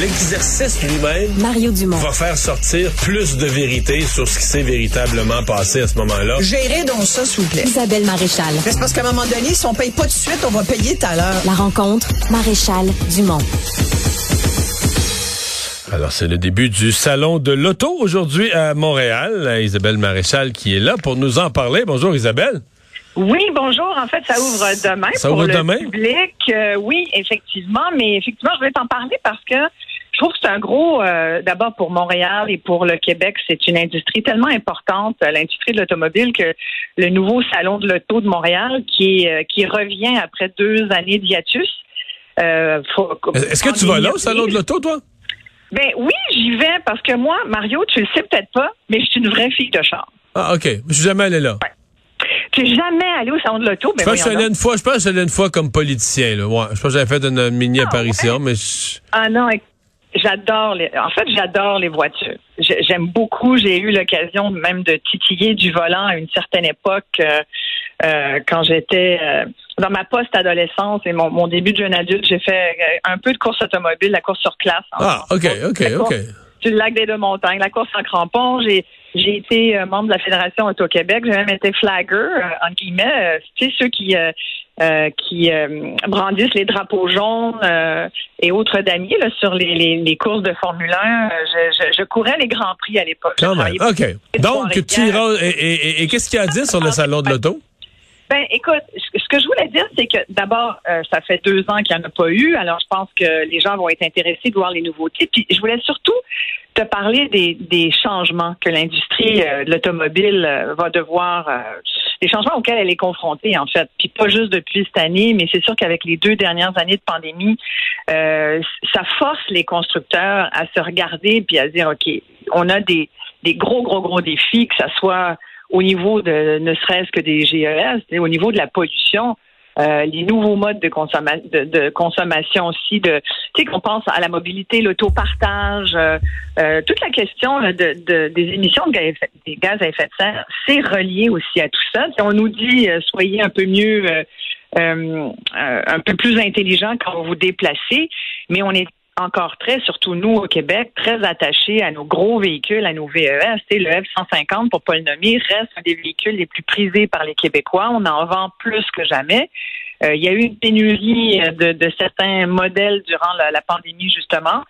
L'exercice lui-même Mario Dumont. va faire sortir plus de vérité sur ce qui s'est véritablement passé à ce moment-là. Gérez donc ça, s'il vous plaît. Isabelle Maréchal. C'est parce qu'à un moment donné, si on paye pas tout de suite, on va payer tout à l'heure. La rencontre, Maréchal Dumont. Alors, c'est le début du salon de l'auto aujourd'hui à Montréal. Isabelle Maréchal qui est là pour nous en parler. Bonjour Isabelle. Oui, bonjour. En fait, ça ouvre demain Ça pour ouvre le demain? public. Euh, oui, effectivement, mais effectivement, je vais t'en parler parce que je trouve que c'est un gros, euh, d'abord pour Montréal et pour le Québec, c'est une industrie tellement importante, euh, l'industrie de l'automobile, que le nouveau salon de l'auto de Montréal, qui, euh, qui revient après deux années d'hiatus. euh, Est-ce que tu vas là au salon de l'auto, toi? Ben oui, j'y vais parce que moi, Mario, tu le sais peut-être pas, mais je suis une vraie fille de char. Ah, OK. Je suis jamais allé là. Tu n'es jamais allé au salon de l'auto, mais Je pense que je une fois, je pense que je une fois comme politicien, là. Ouais. Je pense que j'avais fait une mini apparition, mais je- Ah non, éc- j'adore les. En fait, j'adore les voitures. J'ai- J'aime beaucoup. J'ai eu l'occasion même de titiller du volant à une certaine époque euh, euh, quand j'étais euh, dans ma post-adolescence et mon, mon début de jeune adulte. J'ai fait euh, un peu de course automobile, la course sur classe. en- Ah, OK, OK, OK. Le lac des Deux-Montagnes, la course en crampon. J'ai j'ai été euh, membre de la Fédération Auto-Québec. J'ai même été flagger, euh, entre guillemets. Euh, tu sais, ceux qui, euh, euh, qui brandissent les drapeaux jaunes et autres damiers là, sur les, les, les courses de Formule 1. Euh, Je, je, je courais les Grands Prix à l'époque. Quand même. OK. Donc, tu Trois-Rivières. iras. Et, et- et- et qu'est-ce qu'il y a à dire sur le salon de l'auto? Ben, écoute, ce ce que je voulais dire, c'est que d'abord, euh, ça fait deux ans qu'il n'y en a pas eu. Alors, je pense que les gens vont être intéressés de voir les nouveautés. Puis, je voulais surtout te parler des, des changements que l'industrie euh, de l'automobile euh, va devoir, euh, des changements auxquels elle est confrontée, en fait. Puis, pas juste depuis cette année, mais c'est sûr qu'avec les deux dernières années de pandémie, ça force les constructeurs à se regarder puis à dire, OK, on a des, des gros, gros, gros défis, que ça soit au niveau de ne serait-ce que des GES, au niveau de la pollution, euh, les nouveaux modes de, consomma- de, de consommation aussi, de tu sais qu'on pense à la mobilité, l'autopartage, euh, euh, toute la question de, de- des émissions de gaz, des gaz à effet de serre, c'est relié aussi à tout ça. Si on nous dit euh, soyez un peu mieux, euh, euh, un peu plus intelligent quand vous vous déplacez, mais on est encore très, surtout nous au Québec, très attachés à nos gros véhicules, à nos VES. Sais, le F-150, pour pas le nommer, reste un des véhicules les plus prisés par les Québécois. On en vend plus que jamais. Euh, il y a eu une pénurie euh, de, certains modèles durant la, pandémie, justement.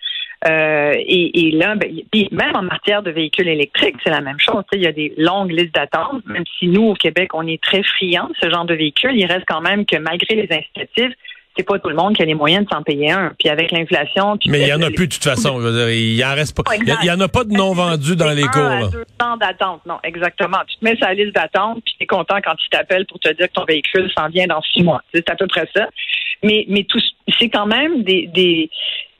Euh, et, et là, ben, même en matière de véhicules électriques, c'est la même chose. Il y a des longues listes d'attente. Même si nous, au Québec, on est très friands de ce genre de véhicules, il reste quand même que malgré les incitatifs, c'est pas tout le monde qui a les moyens de s'en payer un. Puis avec l'inflation, Mais il y en a plus de toute façon. Il en reste pas. Il y en a pas de non vendus dans les cours. à deux ans d'attente. Non, exactement. Tu te mets sur la liste d'attente, puis tu es content quand ils t'appellent pour te dire que ton véhicule s'en vient dans six mois. C'est à peu près ça. Mais, mais tout, c'est quand même des, des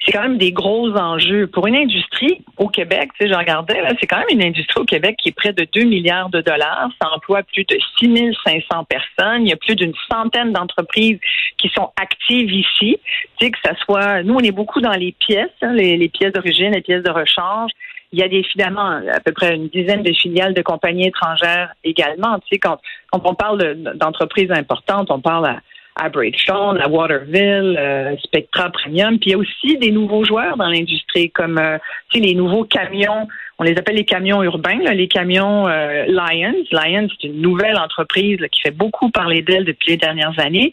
c'est quand même des gros enjeux. Pour une industrie au Québec, tu sais, je regardais, là, c'est quand même une industrie au Québec qui est près de 2 milliards de dollars. Ça emploie plus de 6500 personnes. Il y a plus d'une centaine d'entreprises qui sont actives ici. Tu sais, que ça soit, nous, on est beaucoup dans les pièces, hein, les, les pièces d'origine, les pièces de rechange. Il y a des finalement à peu près une dizaine de filiales de compagnies étrangères également. Tu sais, quand, quand on parle de- d'entreprises importantes, on parle à, à Bridgestone, à Waterville, euh, Spectra Premium. Puis il y a aussi des nouveaux joueurs dans l'industrie, comme euh, les nouveaux camions. On les appelle les camions urbains, là, les camions euh, Lions. Lions, c'est une nouvelle entreprise là, qui fait beaucoup parler d'elle depuis les dernières années.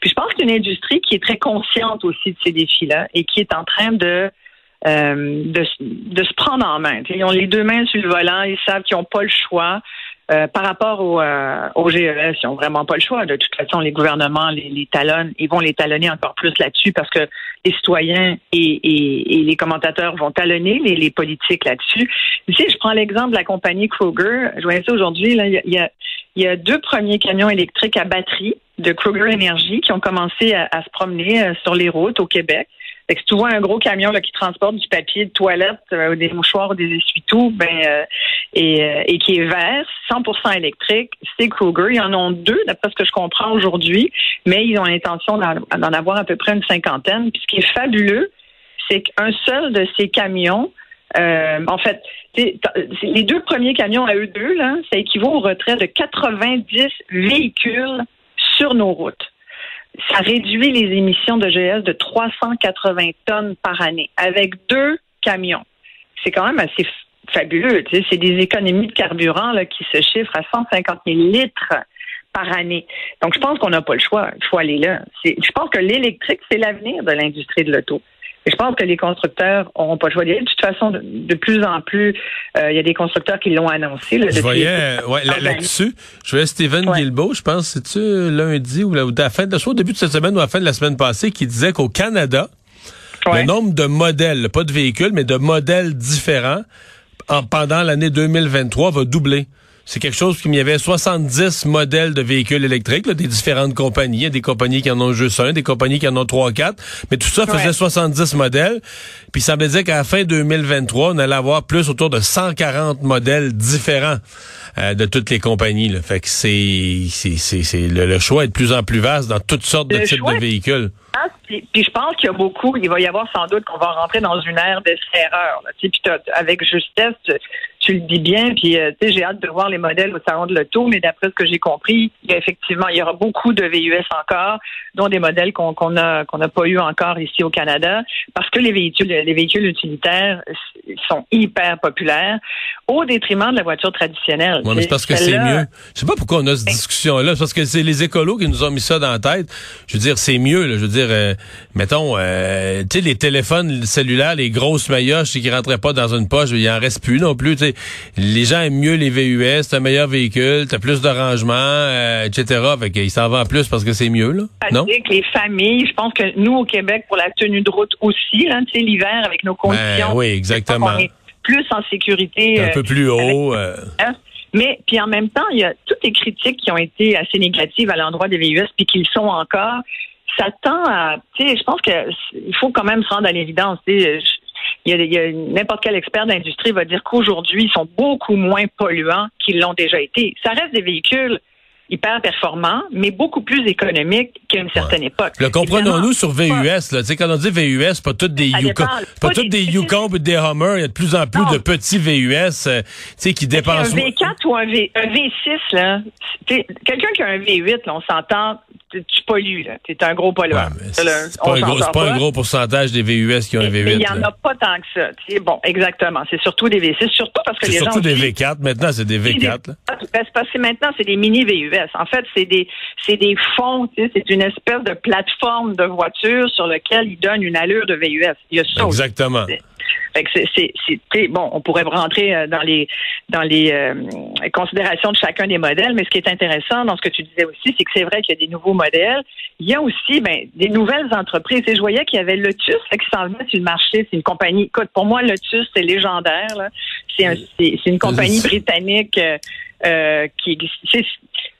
Puis je pense qu'une industrie qui est très consciente aussi de ces défis-là et qui est en train de euh, de, de se prendre en main. Ils ont les deux mains sur le volant, ils savent qu'ils n'ont pas le choix. Euh, par rapport au, euh, au GES, ils n'ont vraiment pas le choix. De toute façon, les gouvernements les, les talonnent, ils vont les talonner encore plus là-dessus parce que les citoyens et, les commentateurs vont talonner les, les politiques là-dessus. Sais, je prends l'exemple de la compagnie Kroger. Je voyais ça aujourd'hui. Il y a, y a- deux premiers camions électriques à batterie de Kroger Energy qui ont commencé à, à se promener euh, sur les routes au Québec. Fait que si tu vois un gros camion qui transporte du papier de toilette, euh, des mouchoirs ou des essuie-tout, ben euh, et, euh, et qui est vert, 100% électrique, c'est Kruger. Ils en ont deux, d'après ce que je comprends aujourd'hui, mais ils ont l'intention d'en avoir à peu près une cinquantaine. Puis ce qui est fabuleux, c'est qu'un seul de ces camions, en fait, les deux premiers camions à eux deux, ça équivaut au retrait de 90 véhicules sur nos routes. Ça réduit les émissions de GS de 380 tonnes par année avec deux camions. C'est quand même assez fabuleux. C'est des économies de carburant là, qui se chiffrent à 150 000 litres par année. Donc, je pense qu'on n'a pas le choix. Il faut aller là. Je pense que l'électrique, c'est l'avenir de l'industrie de l'auto. Et je pense que les constructeurs n'auront pas le choix. De toute façon, de, plus en plus, euh, il y a des constructeurs qui l'ont annoncé. je voyais, ouais, là-dessus, je voyais Steven ouais. je pense, c'est-tu lundi ou, à la fin de, soit au début de cette semaine ou à la fin de la semaine passée, qui disait qu'au Canada, le nombre de modèles, pas de véhicules, mais de modèles différents en, pendant l'année 2023 va doubler. C'est quelque chose qui y avait 70 modèles de véhicules électriques, des différentes compagnies. Il y a des compagnies qui en ont juste un, des compagnies qui en ont trois, quatre. Mais tout ça faisait 70 modèles. Puis ça me disait qu'à la fin 2023, on allait avoir plus autour de 140 modèles différents euh, de toutes les compagnies. Là. Fait que c'est, c'est, le, choix est de plus en plus vaste dans toutes sortes de types de véhicules. Puis, je pense qu'il y a beaucoup, il va y avoir sans doute qu'on va rentrer dans une ère d'essai-erreur. Puis avec justesse, tu le dis bien, puis euh, tu sais, j'ai hâte de voir les modèles au salon de l'auto, mais d'après ce que j'ai compris, il y a effectivement, il y aura beaucoup de VUS encore, dont des modèles qu'on a qu'on n'a pas eu encore ici au Canada, parce que les véhicules les véhicules utilitaires sont hyper populaires, au détriment de la voiture traditionnelle. Ouais, mais c'est parce que c'est mieux. Je sais pas pourquoi on a cette ben discussion-là, parce que c'est les écolos qui nous ont mis ça dans la tête. Je veux dire, c'est mieux. Là. Je veux dire, euh, mettons, euh, tu sais, les téléphones cellulaires, les grosses maillotches qui rentraient pas dans une poche, il en reste plus non plus. Les gens aiment mieux les VUS, c'est un meilleur véhicule, t'as plus de rangement, euh, etc. Fait qu'ils s'en vendent plus parce que c'est mieux, là. Non? les familles, je pense que nous, au Québec, pour la tenue de route aussi, là, tu sais, l'hiver, avec nos ben conditions. oui, exactement. On est plus en sécurité. Un peu plus haut. Euh. Mais puis en même temps, il y a toutes les critiques qui ont été assez négatives à l'endroit des VUS, puis qui le sont encore. Ça tend à, tu sais, je pense que il faut quand même se rendre à l'évidence. Tu sais, il y a, n'importe quel expert d'industrie va dire qu'aujourd'hui, ils sont beaucoup moins polluants qu'ils l'ont déjà été. Ça reste des véhicules hyper performants, mais beaucoup plus économiques qu'à une certaine époque. Le comprenons-nous sur VUS, là? Quand on dit VUS, pas toutes des Yukon, pas, toutes des Yukon ou des Hummer, il y a de plus en plus de petits VUS, euh, sais, qui dépensent. Un V4 ou un, v, un V6, là. Quelqu'un qui a un V8, là, on s'entend, tu pollues, là. es un gros pollueur. c'est pas, un gros, pas, un gros pourcentage des VUS qui ont un V8. Il y en a pas tant que ça. bon, exactement. C'est surtout des V6, surtout parce que les surtout des V4. Maintenant, c'est des V4. Ah, ben, c'est parce que maintenant, c'est des mini VUS. En fait, c'est des, c'est des fonds. C'est une espèce de plateforme de voiture sur laquelle ils donnent une allure de VUS. Il y a ça. Exactement c'est, bon, on pourrait rentrer euh, dans les dans les euh, considérations de chacun des modèles, mais ce qui est intéressant dans ce que tu disais aussi, c'est que c'est vrai qu'il y a des nouveaux modèles. Il y a aussi ben, des nouvelles entreprises. Et je voyais qu'il y avait Lotus qui s'en venait sur le marché. C'est une compagnie. Écoute, pour moi, Lotus, c'est légendaire. C'est, c'est, une compagnie britannique. Euh, qui c'est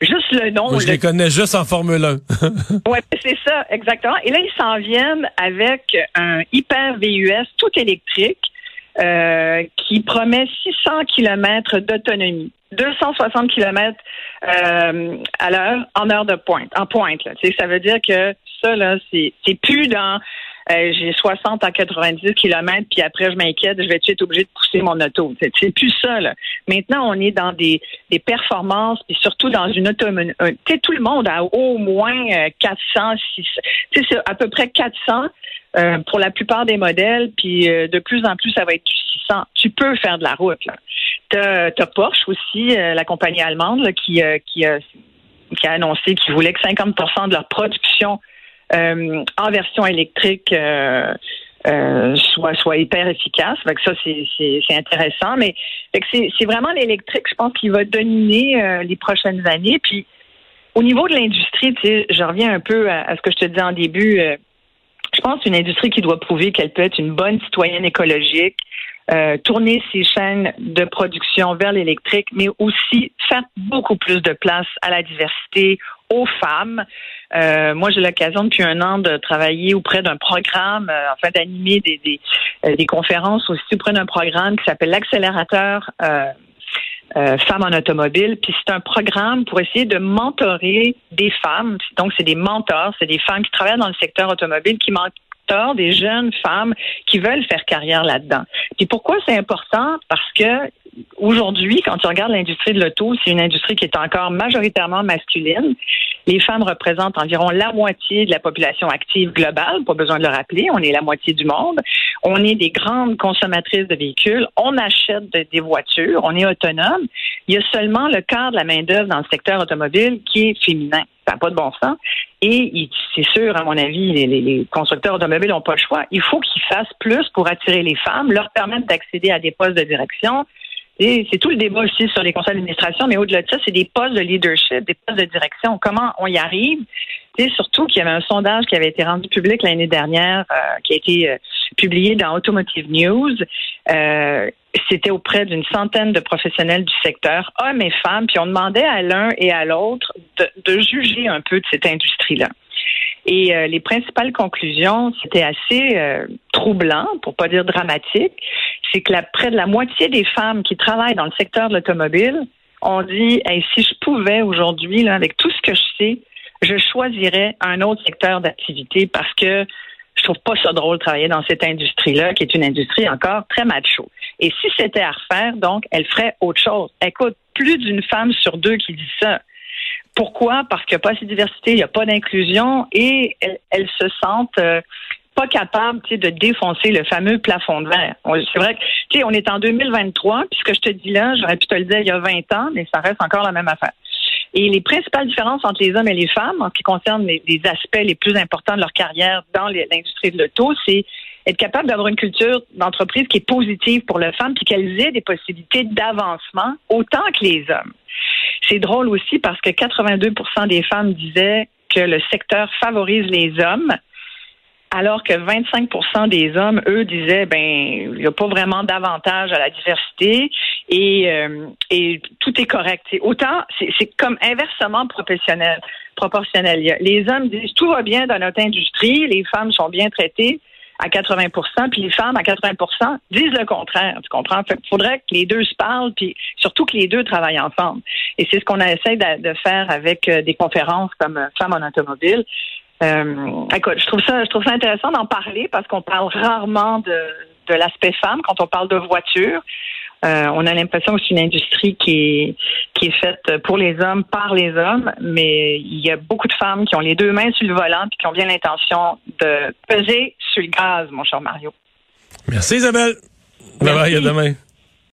juste le nom. je les connais juste en Formule 1. oui, c'est ça, exactement. Et là, ils s'en viennent avec un hyper VUS tout électrique euh, qui promet 600 km d'autonomie. 260 km euh, à l'heure en heure de pointe, en pointe. Là. ça veut dire que ça, là, c'est, c'est plus dans euh, j'ai 60 à 90 km, puis après, je m'inquiète, je vais être obligé de pousser mon auto. C'est plus ça, là. Maintenant, on est dans des, des performances, puis surtout dans une autonomie. Tu sais, tout le monde a au moins 400, 600, tu sais, à peu près 400 euh, pour la plupart des modèles, puis euh, de plus en plus, ça va être du 600. Tu peux faire de la route, là. T'as as Porsche aussi, la compagnie allemande, qui, qui, qui a annoncé qu'ils voulaient que 50% de leur production euh, en version électrique euh, euh, soit soit hyper efficace. Ça c'est intéressant, mais c'est vraiment l'électrique, je pense, qui va dominer les prochaines années. Puis au niveau de l'industrie, je reviens un peu à, ce que je te disais en début. je pense une industrie qui doit prouver qu'elle peut être une bonne citoyenne écologique, tourner ses chaînes de production vers l'électrique, mais aussi faire beaucoup plus de place à la diversité, aux femmes. Euh, moi, j'ai l'occasion depuis un an de travailler auprès d'un programme, euh, enfin d'animer des, des, euh, conférences aussi auprès d'un programme qui s'appelle l'accélérateur euh, femmes en automobile. Puis c'est un programme pour essayer de mentorer des femmes. Donc, c'est des mentors, c'est des femmes qui travaillent dans le secteur automobile qui des jeunes femmes qui veulent faire carrière là-dedans. Puis pourquoi c'est important? Parce que aujourd'hui, quand tu regardes l'industrie de l'auto, c'est une industrie qui est encore majoritairement masculine. Les femmes représentent environ la moitié de la population active globale, pas besoin de le rappeler, on est la moitié du monde. On est des grandes consommatrices de véhicules, on achète des voitures, on est autonome. Il y a seulement le quart de la main-d'œuvre dans le secteur automobile qui est féminin. Ça n'a pas de bon sens. Et c'est sûr, à mon avis, les, constructeurs automobiles n'ont pas le choix. Il faut qu'ils fassent plus pour attirer les femmes, leur permettre d'accéder à des postes de direction. C'est tout le débat aussi sur les conseils d'administration, mais au-delà de ça, c'est des postes de leadership, des postes de direction. Comment on y arrive? Et surtout qu'il y avait un sondage qui avait été rendu public l'année dernière, euh, qui a été euh, publié dans Automotive News. Euh, c'était auprès d'une centaine de professionnels du secteur, hommes et femmes, puis on demandait à l'un et à l'autre de, juger un peu de cette industrie-là. Et les principales conclusions, c'était assez troublant, pour pas dire dramatique, c'est que près de la moitié des femmes qui travaillent dans le secteur de l'automobile ont dit si je pouvais aujourd'hui, avec tout ce que je sais, je choisirais un autre secteur d'activité parce que je trouve pas ça drôle de travailler dans cette industrie-là, qui est une industrie encore très macho. Et si c'était à refaire, donc, elle ferait autre chose. Écoute, plus d'une femme sur deux qui dit ça. Pourquoi? Parce qu'il n'y a pas assez de diversité, il n'y a pas d'inclusion et elles, se sentent euh, pas capables de défoncer le fameux plafond de verre. C'est vrai que on est en 2023, puis ce que je te dis là, j'aurais pu te le dire il y a 20 ans, mais ça reste encore la même affaire. Et les principales différences entre les hommes et les femmes, en ce qui concerne les, aspects les plus importants de leur carrière dans l'industrie de l'auto, c'est être capable d'avoir une culture d'entreprise qui est positive pour les femmes, puis qu'elles aient des possibilités d'avancement autant que les hommes. C'est drôle aussi parce que 82% des femmes disaient que le secteur favorise les hommes, alors que 25% des hommes, eux, disaient ben il n'y a pas vraiment d'avantage à la diversité et, euh, tout est correct. autant c'est comme inversement proportionnel. Proportionnel. Les hommes disent tout va bien dans notre industrie, les femmes sont bien traitées à 80% puis les femmes à 80% disent le contraire. Tu comprends? Il faudrait que les deux se parlent, puis surtout que les deux travaillent ensemble. Et c'est ce qu'on essaie de, de, faire avec euh, des conférences comme euh, Femmes en automobile. Euh, écoute, je trouve ça, je trouve ça intéressant d'en parler parce qu'on parle rarement de, de l'aspect femme quand on parle de voiture. Euh, on a l'impression que c'est une industrie qui est, qui est faite pour les hommes, par les hommes, mais il y a beaucoup de femmes qui ont les deux mains sur le volant et qui ont bien l'intention de peser sur le gaz, mon cher Mario. Merci Isabelle. Bye bye, à demain.